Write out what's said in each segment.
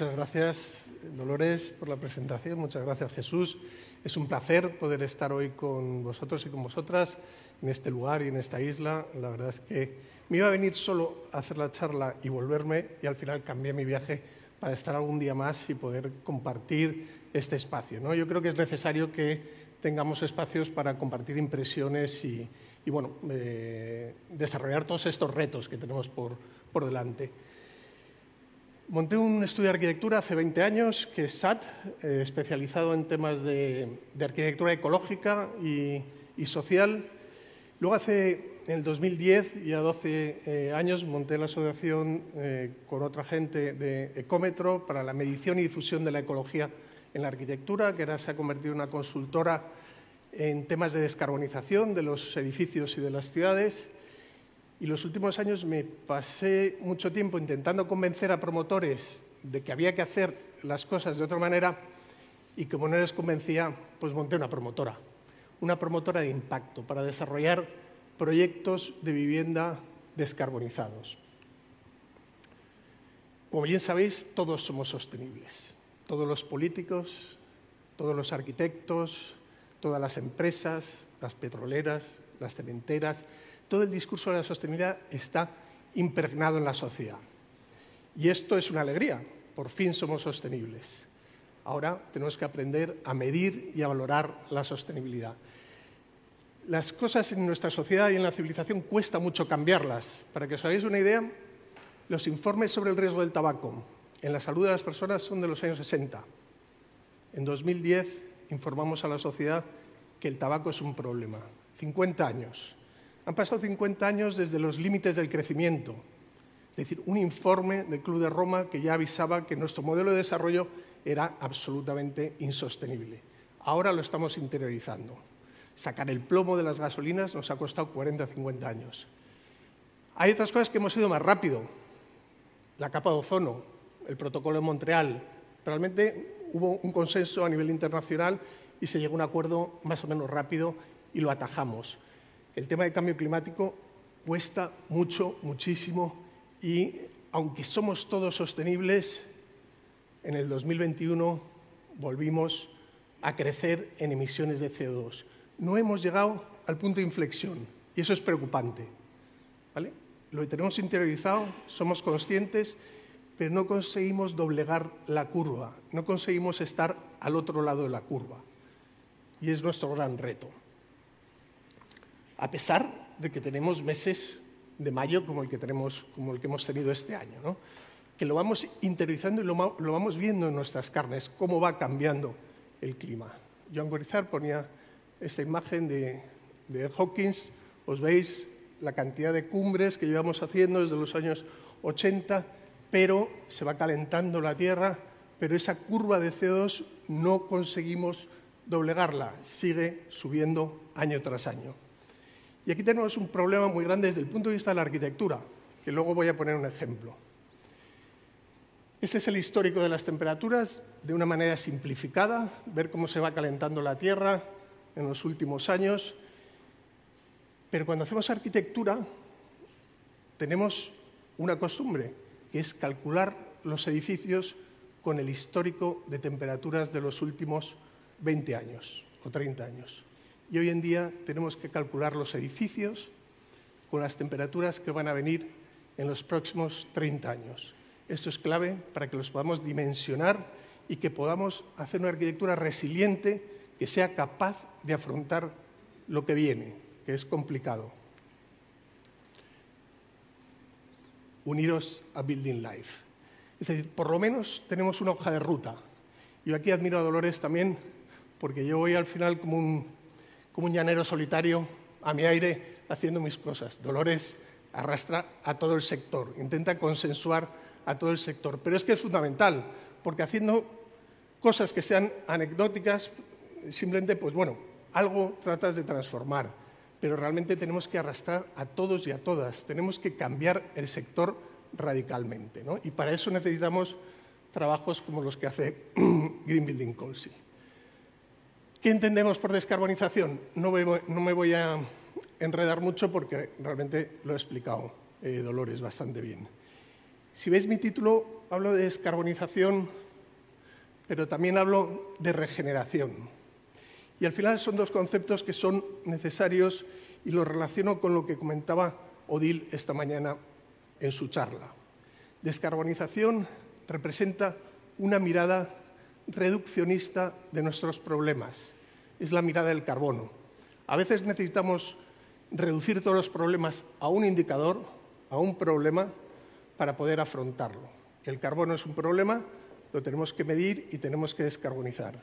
Muchas gracias, Dolores, por la presentación. Muchas gracias, Jesús. Es un placer poder estar hoy con vosotros y con vosotras en este lugar y en esta isla. La verdad es que me iba a venir solo a hacer la charla y volverme y al final cambié mi viaje para estar algún día más y poder compartir este espacio. ¿no? Yo creo que es necesario que tengamos espacios para compartir impresiones y, bueno, eh, desarrollar todos estos retos que tenemos por, por delante. Monté un estudio de arquitectura hace 20 años, que es SAT, eh, especializado en temas de, arquitectura ecológica y, social. Luego, hace en el 2010, ya 12 eh, años, monté la asociación eh, con otra gente de Ecómetro para la medición y difusión de la ecología en la arquitectura, que ahora se ha convertido en una consultora en temas de descarbonización de los edificios y de las ciudades. Y los últimos años me pasé mucho tiempo intentando convencer a promotores de que había que hacer las cosas de otra manera y como no les convencía, pues monté una promotora, una promotora de impacto para desarrollar proyectos de vivienda descarbonizados. Como bien sabéis, todos somos sostenibles, todos los políticos, todos los arquitectos, todas las empresas, las petroleras, las cementeras, todo el discurso de la sostenibilidad está impregnado en la sociedad. Y esto es una alegría, por fin somos sostenibles. Ahora tenemos que aprender a medir y a valorar la sostenibilidad. Las cosas en nuestra sociedad y en la civilización cuesta mucho cambiarlas. Para que os hagáis una idea, los informes sobre el riesgo del tabaco en la salud de las personas son de los años 60. En 2010 informamos a la sociedad que el tabaco es un problema. 50 años. Han pasado 50 años desde los límites del crecimiento. Es decir, un informe del Club de Roma que ya avisaba que nuestro modelo de desarrollo era absolutamente insostenible. Ahora lo estamos interiorizando. Sacar el plomo de las gasolinas nos ha costado 40 o 50 años. Hay otras cosas que hemos ido más rápido. La capa de ozono, el protocolo de Montreal. Realmente hubo un consenso a nivel internacional y se llegó a un acuerdo más o menos rápido y lo atajamos el tema del cambio climático cuesta mucho, muchísimo y aunque somos todos sostenibles, en el 2021 volvimos a crecer en emisiones de CO2. No hemos llegado al punto de inflexión y eso es preocupante. Lo tenemos interiorizado, somos conscientes, pero no conseguimos doblegar la curva, no conseguimos estar al otro lado de la curva. Y es nuestro gran reto a pesar de que tenemos meses de mayo como el que, tenemos, como el que hemos tenido este año, que lo vamos interiorizando y lo, vamos viendo en nuestras carnes, cómo va cambiando el clima. Joan Gorizar ponía esta imagen de, de Hawkins, os veis la cantidad de cumbres que llevamos haciendo desde los años 80, pero se va calentando la Tierra, pero esa curva de CO2 no conseguimos doblegarla, sigue subiendo año tras año. Y aquí tenemos un problema muy grande desde el punto de vista de la arquitectura, que luego voy a poner un ejemplo. Este es el histórico de las temperaturas de una manera simplificada, ver cómo se va calentando la Tierra en los últimos años. Pero cuando hacemos arquitectura tenemos una costumbre, que es calcular los edificios con el histórico de temperaturas de los últimos 20 años o 30 años y hoy en día tenemos que calcular los edificios con las temperaturas que van a venir en los próximos 30 años. Esto es clave para que los podamos dimensionar y que podamos hacer una arquitectura resiliente que sea capaz de afrontar lo que viene, que es complicado. Uniros a Building Life. Es decir, por lo menos tenemos una hoja de ruta. Yo aquí admiro a Dolores también, porque yo voy al final como un como un llanero solitario a mi aire haciendo mis cosas. Dolores arrastra a todo el sector, intenta consensuar a todo el sector. Pero es que es fundamental, porque haciendo cosas que sean anecdóticas, simplemente, pues bueno, algo tratas de transformar, pero realmente tenemos que arrastrar a todos y a todas, tenemos que cambiar el sector radicalmente. ¿no? Y para eso necesitamos trabajos como los que hace Green Building Council. ¿Qué entendemos por descarbonización? No me, voy a enredar mucho porque realmente lo he explicado eh, Dolores bastante bien. Si veis mi título, hablo de descarbonización, pero también hablo de regeneración. Y al final son dos conceptos que son necesarios y los relaciono con lo que comentaba Odil esta mañana en su charla. Descarbonización representa una mirada reduccionista de nuestros problemas. Es la mirada del carbono. A veces necesitamos reducir todos los problemas a un indicador, a un problema, para poder afrontarlo. El carbono es un problema, lo tenemos que medir y tenemos que descarbonizar.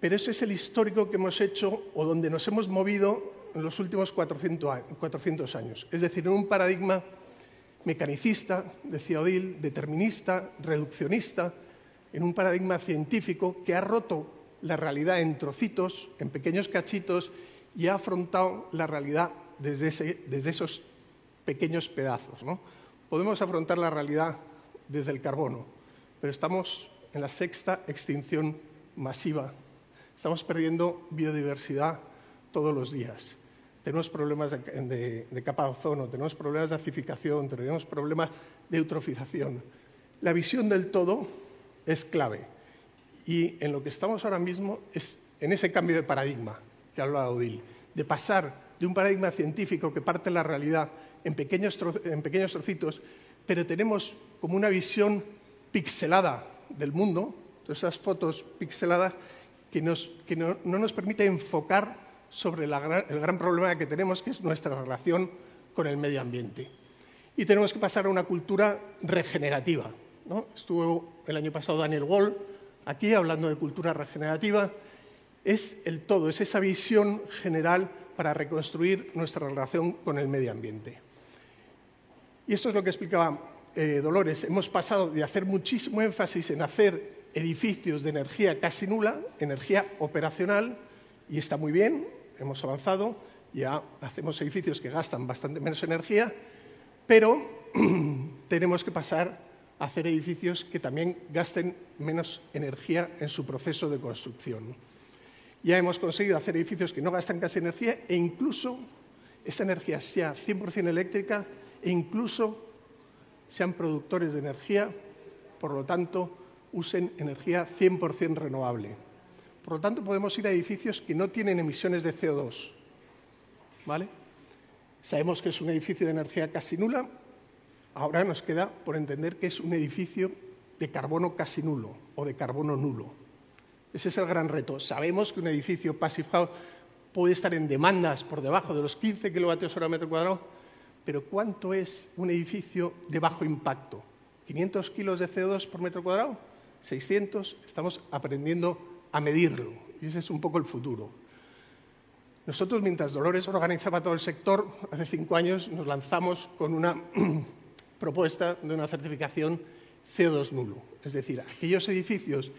Pero ese es el histórico que hemos hecho o donde nos hemos movido en los últimos 400 años. Es decir, en un paradigma mecanicista, decía Odil, determinista, reduccionista, en un paradigma científico que ha roto la realidad en trocitos, en pequeños cachitos, y ha afrontado la realidad desde, esos pequeños pedazos. Podemos afrontar la realidad desde el carbono, pero estamos en la sexta extinción masiva. Estamos perdiendo biodiversidad todos los días. Tenemos problemas de, de capa de ozono, tenemos problemas de acidificación, tenemos problemas de eutrofización. La visión del todo es clave. Y en lo que estamos ahora mismo es en ese cambio de paradigma que hablaba Odil, de pasar de un paradigma científico que parte la realidad en pequeños, en pequeños trocitos, pero tenemos como una visión pixelada del mundo, todas esas fotos pixeladas que, nos, que no, nos permite enfocar sobre el gran problema que tenemos, que es nuestra relación con el medio ambiente. Y tenemos que pasar a una cultura regenerativa, Estuvo el año pasado Daniel Wall aquí hablando de cultura regenerativa. Es el todo, es esa visión general para reconstruir nuestra relación con el medio ambiente. Y esto es lo que explicaba eh, Dolores. Hemos pasado de hacer muchísimo énfasis en hacer edificios de energía casi nula, energía operacional, y está muy bien, hemos avanzado, ya hacemos edificios que gastan bastante menos energía, pero tenemos que pasar hacer edificios que también gasten menos energía en su proceso de construcción. Ya hemos conseguido hacer edificios que no gastan casi energía e incluso esa energía sea 100% eléctrica e incluso sean productores de energía, por lo tanto, usen energía 100% renovable. Por lo tanto, podemos ir a edificios que no tienen emisiones de CO2. ¿Vale? Sabemos que es un edificio de energía casi nula, Ahora nos queda por entender que es un edificio de carbono casi nulo o de carbono nulo. Ese es el gran reto. Sabemos que un edificio Passive House puede estar en demandas por debajo de los 15 kilovatios hora metro cuadrado, pero ¿cuánto es un edificio de bajo impacto? ¿500 kilos de CO2 por metro cuadrado? ¿600? Estamos aprendiendo a medirlo y ese es un poco el futuro. Nosotros, mientras Dolores organizaba todo el sector, hace cinco años nos lanzamos con una propuesta de una certificación CO2 nulo. Es decir, aquellos edificios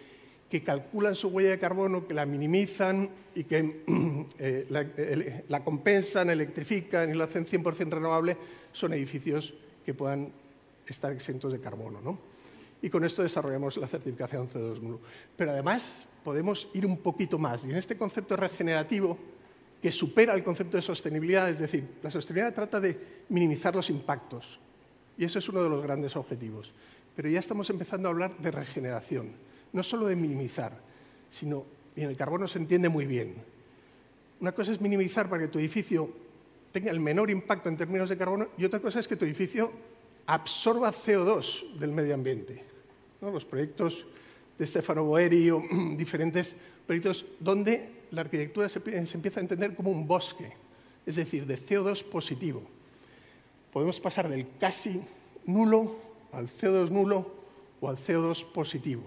que calculan su huella de carbono, que la minimizan y que eh, la, compensan, electrifican y lo hacen 100% renovable, son edificios que puedan estar exentos de carbono. Y con esto desarrollamos la certificación CO2 nulo. Pero además podemos ir un poquito más. Y en este concepto regenerativo, que supera el concepto de sostenibilidad, es decir, la sostenibilidad trata de minimizar los impactos, y eso es uno de los grandes objetivos. Pero ya estamos empezando a hablar de regeneración, no solo de minimizar, sino, y en el carbono se entiende muy bien. Una cosa es minimizar para que tu edificio tenga el menor impacto en términos de carbono y otra cosa es que tu edificio absorba CO2 del medio ambiente. Los proyectos de Stefano Boeri o diferentes proyectos donde la arquitectura se, se empieza a entender como un bosque, es decir, de CO2 positivo podemos pasar del casi nulo al CO2 nulo o al CO2 positivo.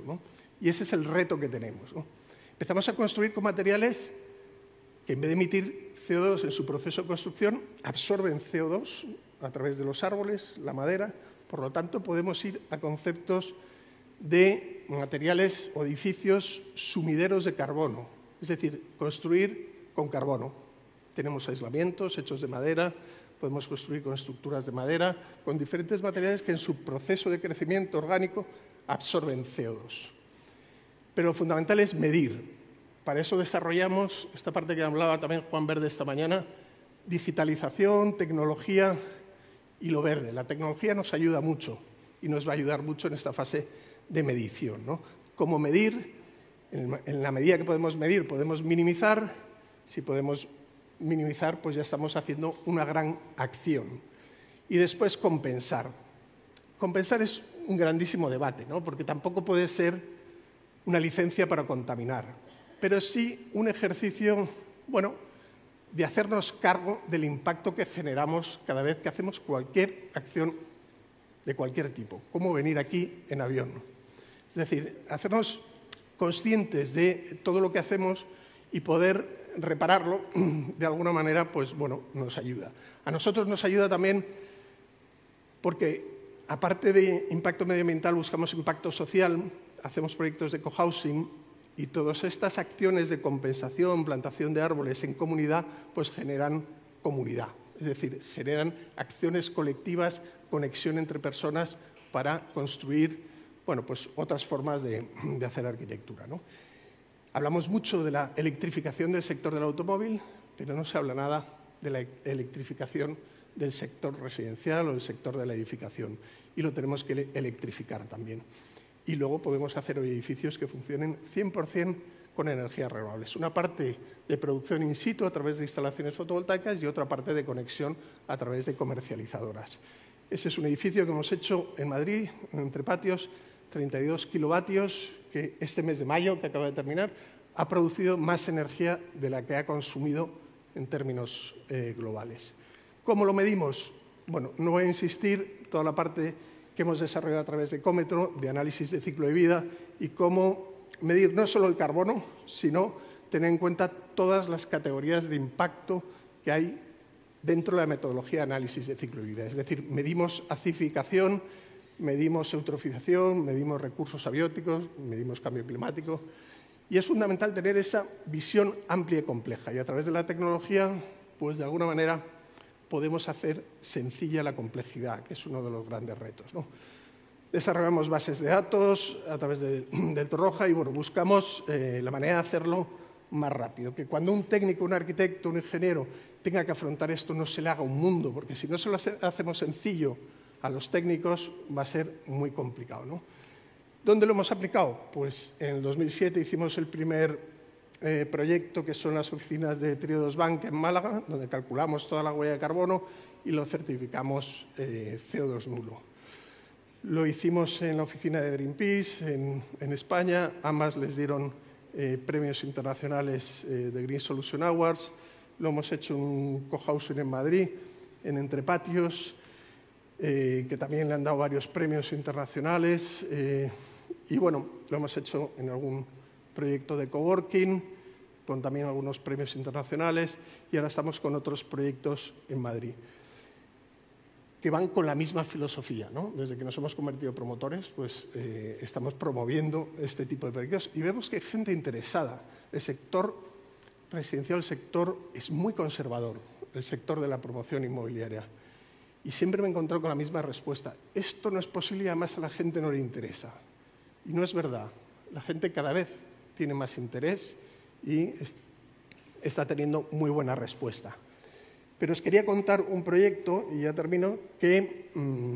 Y ese es el reto que tenemos. Empezamos a construir con materiales que en vez de emitir CO2 en su proceso de construcción, absorben CO2 a través de los árboles, la madera. Por lo tanto, podemos ir a conceptos de materiales o edificios sumideros de carbono, es decir, construir con carbono. Tenemos aislamientos hechos de madera, podemos construir con estructuras de madera, con diferentes materiales que en su proceso de crecimiento orgánico absorben CO2. Pero lo fundamental es medir. Para eso desarrollamos esta parte que hablaba también Juan Verde esta mañana, digitalización, tecnología y lo verde. La tecnología nos ayuda mucho. y nos va a ayudar mucho en esta fase de medición. ¿no? ¿Cómo medir? En la medida que podemos medir, podemos minimizar. Si podemos minimizar, pues ya estamos haciendo una gran acción. Y después compensar. Compensar es un grandísimo debate, ¿no? porque tampoco puede ser una licencia para contaminar, pero sí un ejercicio, bueno, de hacernos cargo del impacto que generamos cada vez que hacemos cualquier acción de cualquier tipo, como venir aquí en avión. Es decir, hacernos conscientes de todo lo que hacemos y poder repararlo de alguna manera, pues bueno, nos ayuda. A nosotros nos ayuda también porque, aparte de impacto medioambiental, buscamos impacto social, hacemos proyectos de cohousing y todas estas acciones de compensación, plantación de árboles en comunidad, pues generan comunidad. Es decir, generan acciones colectivas, conexión entre personas para construir bueno, pues otras formas de, hacer arquitectura. ¿no? Hablamos mucho de la electrificación del sector del automóvil, pero no se habla nada de la electrificación del sector residencial o del sector de la edificación. Y lo tenemos que electrificar también. Y luego podemos hacer edificios que funcionen 100% con energías renovables. Una parte de producción in situ a través de instalaciones fotovoltaicas y otra parte de conexión a través de comercializadoras. Ese es un edificio que hemos hecho en Madrid, entre patios, 32 kilovatios, que este mes de mayo, que acaba de terminar, ha producido más energía de la que ha consumido en términos eh, globales. ¿Cómo lo medimos? Bueno, no voy a insistir, toda la parte que hemos desarrollado a través de Ecómetro, de análisis de ciclo de vida y cómo medir no solo el carbono, sino tener en cuenta todas las categorías de impacto que hay dentro de la metodología de análisis de ciclo de vida. Es decir, medimos acidificación, medimos eutrofización, medimos recursos abióticos, medimos cambio climático. Y es fundamental tener esa visión amplia y compleja. Y a través de la tecnología, pues de alguna manera podemos hacer sencilla la complejidad, que es uno de los grandes retos. Desarrollamos bases de datos a través de, del Torroja y bueno, buscamos eh, la manera de hacerlo más rápido. Que cuando un técnico, un arquitecto, un ingeniero tenga que afrontar esto no se le haga un mundo, porque si no se lo hacemos sencillo a los técnicos va a ser muy complicado. ¿no? ¿Dónde lo hemos aplicado? Pues en el 2007 hicimos el primer eh, proyecto que son las oficinas de Triodos Bank en Málaga, donde calculamos toda la huella de carbono y lo certificamos eh, CO2 nulo. Lo hicimos en la oficina de Greenpeace en, España, ambas les dieron eh, premios internacionales de Green Solution Awards. Lo hemos hecho en cohousing en Madrid, en Entrepatios, eh, que también le han dado varios premios internacionales. Eh, y bueno, lo hemos hecho en algún proyecto de coworking, con también algunos premios internacionales, y ahora estamos con otros proyectos en Madrid, que van con la misma filosofía. ¿no? Desde que nos hemos convertido promotores, pues eh, estamos promoviendo este tipo de proyectos y vemos que hay gente interesada. El sector residencial, el sector es muy conservador, el sector de la promoción inmobiliaria. Y siempre me he encontrado con la misma respuesta. Esto no es posible y además a la gente no le interesa. Y no es verdad. La gente cada vez tiene más interés y está teniendo muy buena respuesta. Pero os quería contar un proyecto, y ya termino, que mm,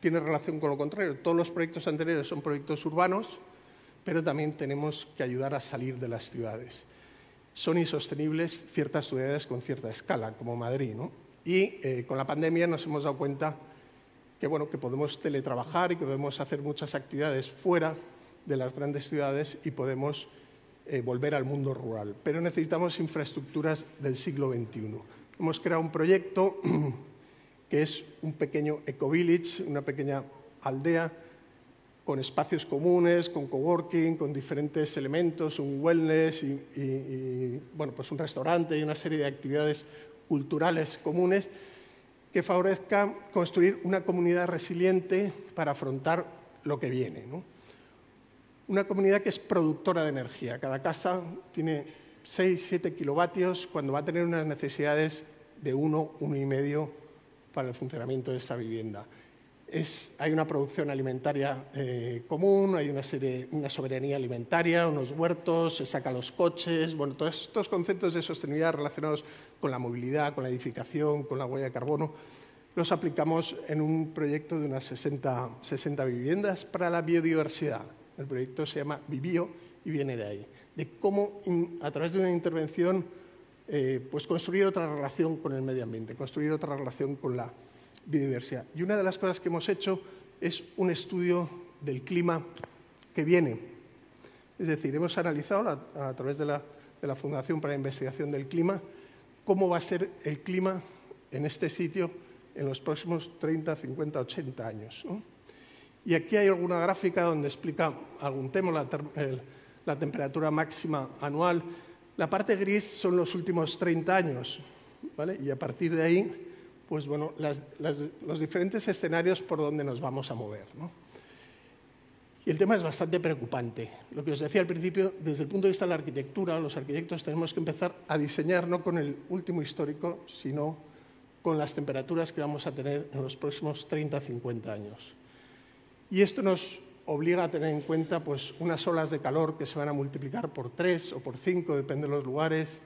tiene relación con lo contrario. Todos los proyectos anteriores son proyectos urbanos, pero también tenemos que ayudar a salir de las ciudades. Son insostenibles ciertas ciudades con cierta escala, como Madrid, ¿no? Y eh, con la pandemia nos hemos dado cuenta que, bueno, que podemos teletrabajar y que podemos hacer muchas actividades fuera de las grandes ciudades y podemos eh, volver al mundo rural. Pero necesitamos infraestructuras del siglo XXI. Hemos creado un proyecto que es un pequeño eco-village, una pequeña aldea con espacios comunes, con coworking, con diferentes elementos, un wellness y, bueno, pues un restaurante y una serie de actividades culturales comunes que favorezca construir una comunidad resiliente para afrontar lo que viene. Una comunidad que es productora de energía. Cada casa tiene 6, 7 kilovatios cuando va a tener unas necesidades de 1, 1,5 para el funcionamiento de esa vivienda hay una producción alimentaria eh, común, hay una, serie, una soberanía alimentaria, unos huertos, se sacan los coches, bueno, todos estos conceptos de sostenibilidad relacionados con la movilidad, con la edificación, con la huella de carbono, los aplicamos en un proyecto de unas 60, 60 viviendas para la biodiversidad. El proyecto se llama Vivio y viene de ahí, de cómo a través de una intervención eh, pues construir otra relación con el medio ambiente, construir otra relación con la biodiversidad. Y una de las cosas que hemos hecho es un estudio del clima que viene. Es decir, hemos analizado a, través de la, Fundación para la Investigación del Clima cómo va a ser el clima en este sitio en los próximos 30, 50, 80 años. Y aquí hay alguna gráfica donde explica algún tema, la, temperatura máxima anual. La parte gris son los últimos 30 años, y a partir de ahí pues bueno, los diferentes escenarios por donde nos vamos a mover. Y el tema es bastante preocupante. Lo que os decía al principio, desde el punto de vista de la arquitectura, los arquitectos tenemos que empezar a diseñar no con el último histórico, sino con las temperaturas que vamos a tener en los próximos 30, 50 años. Y esto nos obliga a tener en cuenta pues, unas olas de calor que se van a multiplicar por tres o por cinco, depende de los lugares,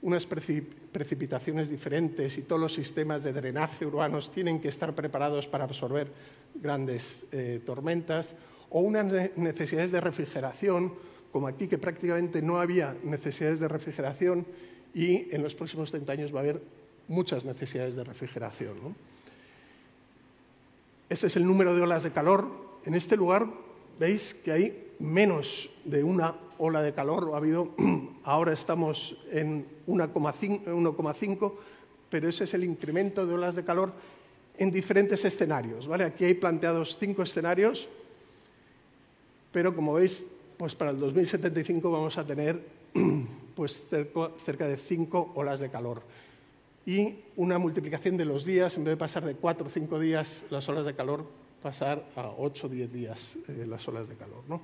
unas precipitaciones diferentes y todos los sistemas de drenaje urbanos tienen que estar preparados para absorber grandes eh, tormentas, o unas necesidades de refrigeración, como aquí que prácticamente no había necesidades de refrigeración y en los próximos 30 años va a haber muchas necesidades de refrigeración. Este es el número de olas de calor. En este lugar veis que hay menos de una ola de calor. Ha habido, ahora estamos en 1,5, pero ese es el incremento de olas de calor en diferentes escenarios. ¿vale? Aquí hay planteados cinco escenarios, pero como veis, pues para el 2075 vamos a tener pues cerca, de cinco olas de calor. Y una multiplicación de los días, en vez de pasar de cuatro o cinco días las olas de calor, pasar a ocho o diez días eh, las olas de calor. ¿no?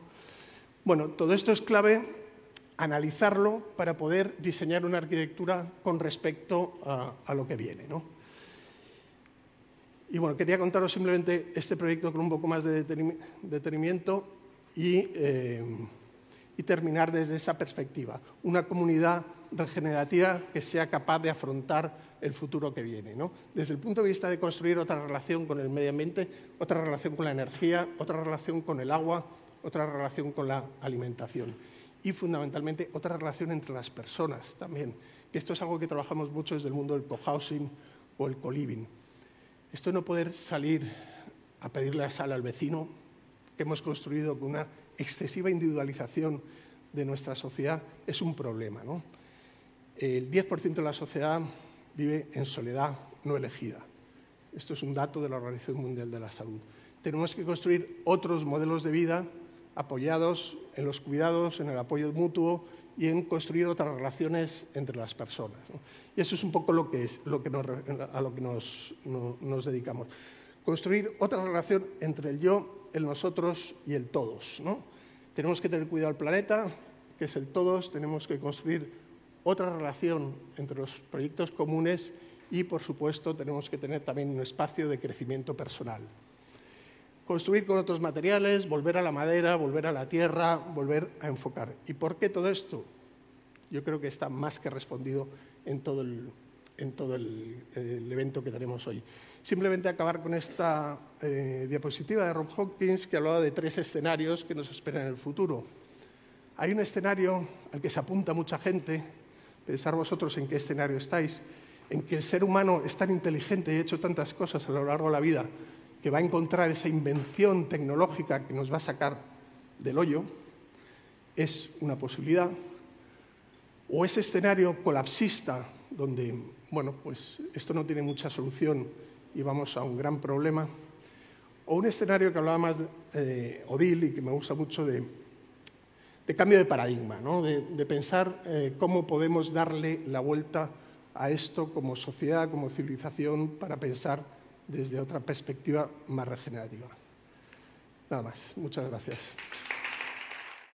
Bueno, todo esto es clave analizarlo para poder diseñar una arquitectura con respecto a, lo que viene. ¿no? Y bueno, quería contaros simplemente este proyecto con un poco más de detenimiento y, eh, y terminar desde esa perspectiva. Una comunidad regenerativa que sea capaz de afrontar el futuro que viene. ¿no? Desde el punto de vista de construir otra relación con el medio ambiente, otra relación con la energía, otra relación con el agua, otra relación con la alimentación y fundamentalmente otra relación entre las personas también, esto es algo que trabajamos mucho desde el mundo del cohousing o el co-living. Esto no poder salir a pedirle la sala al vecino, que hemos construido con una excesiva individualización de nuestra sociedad, es un problema. ¿no? El 10% de la sociedad vive en soledad no elegida. Esto es un dato de la Organización Mundial de la Salud. Tenemos que construir otros modelos de vida apoyados en los cuidados, en el apoyo mutuo y en construir otras relaciones entre las personas. Y eso es un poco lo que es, lo que a lo que nos, nos, dedicamos. Construir otra relación entre el yo, el nosotros y el todos. ¿no? Tenemos que tener cuidado al planeta, que es el todos, tenemos que construir otra relación entre los proyectos comunes y, por supuesto, tenemos que tener también un espacio de crecimiento personal construir con otros materiales, volver a la madera, volver a la tierra, volver a enfocar. ¿Y por qué todo esto? Yo creo que está más que respondido en todo el, en todo el, evento que tenemos hoy. Simplemente acabar con esta eh, diapositiva de Rob Hawkins que hablaba de tres escenarios que nos esperan en el futuro. Hay un escenario al que se apunta mucha gente, pensar vosotros en qué escenario estáis, en que el ser humano es tan inteligente y ha hecho tantas cosas a lo largo de la vida que va a encontrar esa invención tecnológica que nos va a sacar del hoyo, es una posibilidad. O ese escenario colapsista, donde, bueno, pues esto no tiene mucha solución y vamos a un gran problema. O un escenario que hablaba más eh, Odil y que me gusta mucho de, cambio de paradigma, ¿no? de, pensar eh, cómo podemos darle la vuelta a esto como sociedad, como civilización, para pensar desde otra perspectiva más regenerativa. Nada más. Muchas gracias.